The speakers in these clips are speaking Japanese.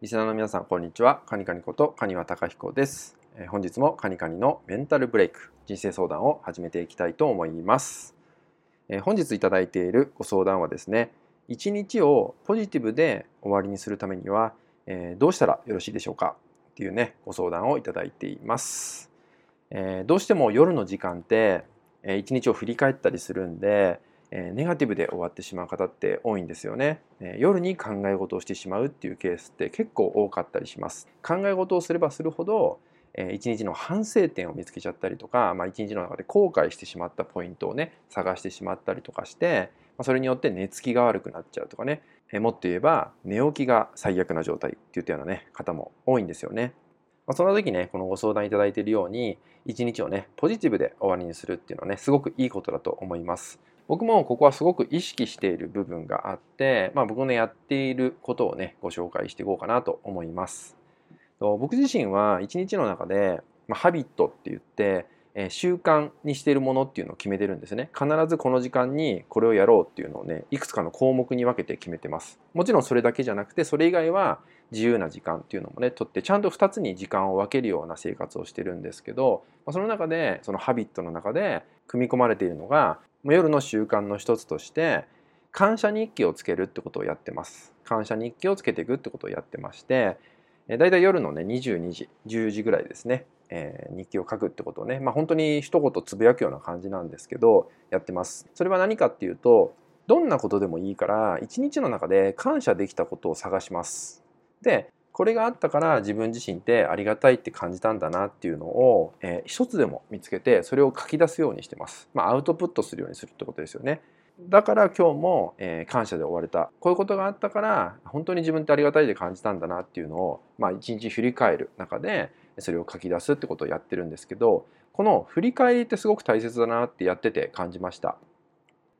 リスナーの皆さん、こんにちは。カニカニことカニワタカヒコです。え、本日もカニカニのメンタルブレイク、人生相談を始めていきたいと思います。え、本日いただいているご相談はですね、一日をポジティブで終わりにするためには、え、どうしたらよろしいでしょうか？っていうね、ご相談をいただいています。えどうしても夜の時間って、え一日を振り返ったりするんで、えネガティブで終わってしまう方って多いんですよね、え夜に考え事をしてしまうっていうケースって結構多かったりします考え事をすればするほど一日の反省点を見つけちゃったりとか、まあ、一日の中で後悔してしまったポイントをね探してしまったりとかしてそれによって寝つきが悪くなっちゃうとかねもっと言えば寝起きが最悪な状態っていったようなね方も多いんですよね。まあ、そんな時ねこのご相談いただいているように一日をねポジティブで終わりにするっていうのはねすごくいいことだと思います。僕もここはすごく意識している部分があって、まあ、僕のやっていることをねご紹介していこうかなと思います。僕自身は一日の中で、まあ、ハビットって言って、えー、習慣にしているものっていうのを決めてるんですね。必ずこの時間にこれをやろうっていうのをねいくつかの項目に分けて決めてます。もちろんそれだけじゃなくてそれ以外は自由な時間っていうのもねとってちゃんと2つに時間を分けるような生活をしてるんですけどその中でそのハビットの中で組み込まれているのが夜の習慣の一つとして感謝日記をつけるってことをやってます。感謝日記をつけていくってことをやってまして、だいたい夜のね22時10時ぐらいですね、えー、日記を書くってことをねまあ本当に一言つぶやくような感じなんですけどやってます。それは何かっていうとどんなことでもいいから一日の中で感謝できたことを探します。でこれがあったから自分自身ってありがたいって感じたんだなっていうのを、えー、一つでも見つけてそれを書き出すようにしてます。まあ、アウトプットするようにするってことですよね。だから今日も、えー、感謝で終われたこういうことがあったから本当に自分ってありがたいで感じたんだなっていうのを、まあ、一日振り返る中でそれを書き出すってことをやってるんですけどこの振り返りってすごく大切だなってやってて感じました。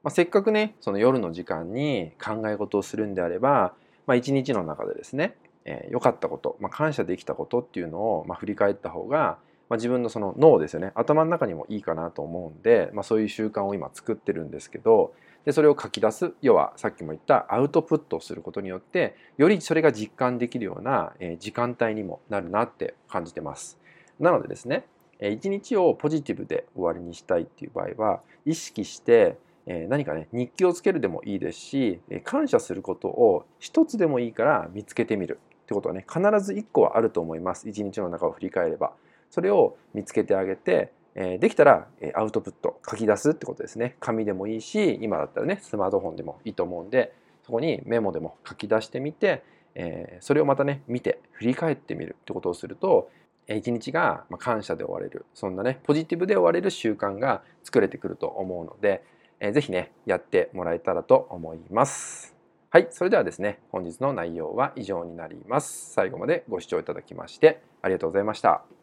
まあ、せっかくねその夜の時間に考え事をするんであれば、まあ、一日の中でですねえー、かったこと、まあ、感謝できたことっていうのを、まあ、振り返った方が、まあ、自分のその脳ですよね頭の中にもいいかなと思うんで、まあ、そういう習慣を今作ってるんですけどでそれを書き出す要はさっきも言ったアウトプットをすることによってよりそれが実感できるような、えー、時間帯にもなるなって感じてます。なのでですね一日をポジティブで終わりにしたいっていう場合は意識して何かね日記をつけるでもいいですし感謝することを一つでもいいから見つけてみるってことはね必ず1個はあると思います。一日の中を振り返れば。それを見つけてあげてできたらアウトプット書き出すってことですね。紙でもいいし今だったらねスマートフォンでもいいと思うんでそこにメモでも書き出してみてそれをまたね見て振り返ってみるってことをすると一日が感謝で終われる。そんなねポジティブで終われる習慣が作れてくると思うので是非ねやってもらえたらと思います。はい、それではですね、本日の内容は以上になります。最後までご視聴いただきましてありがとうございました。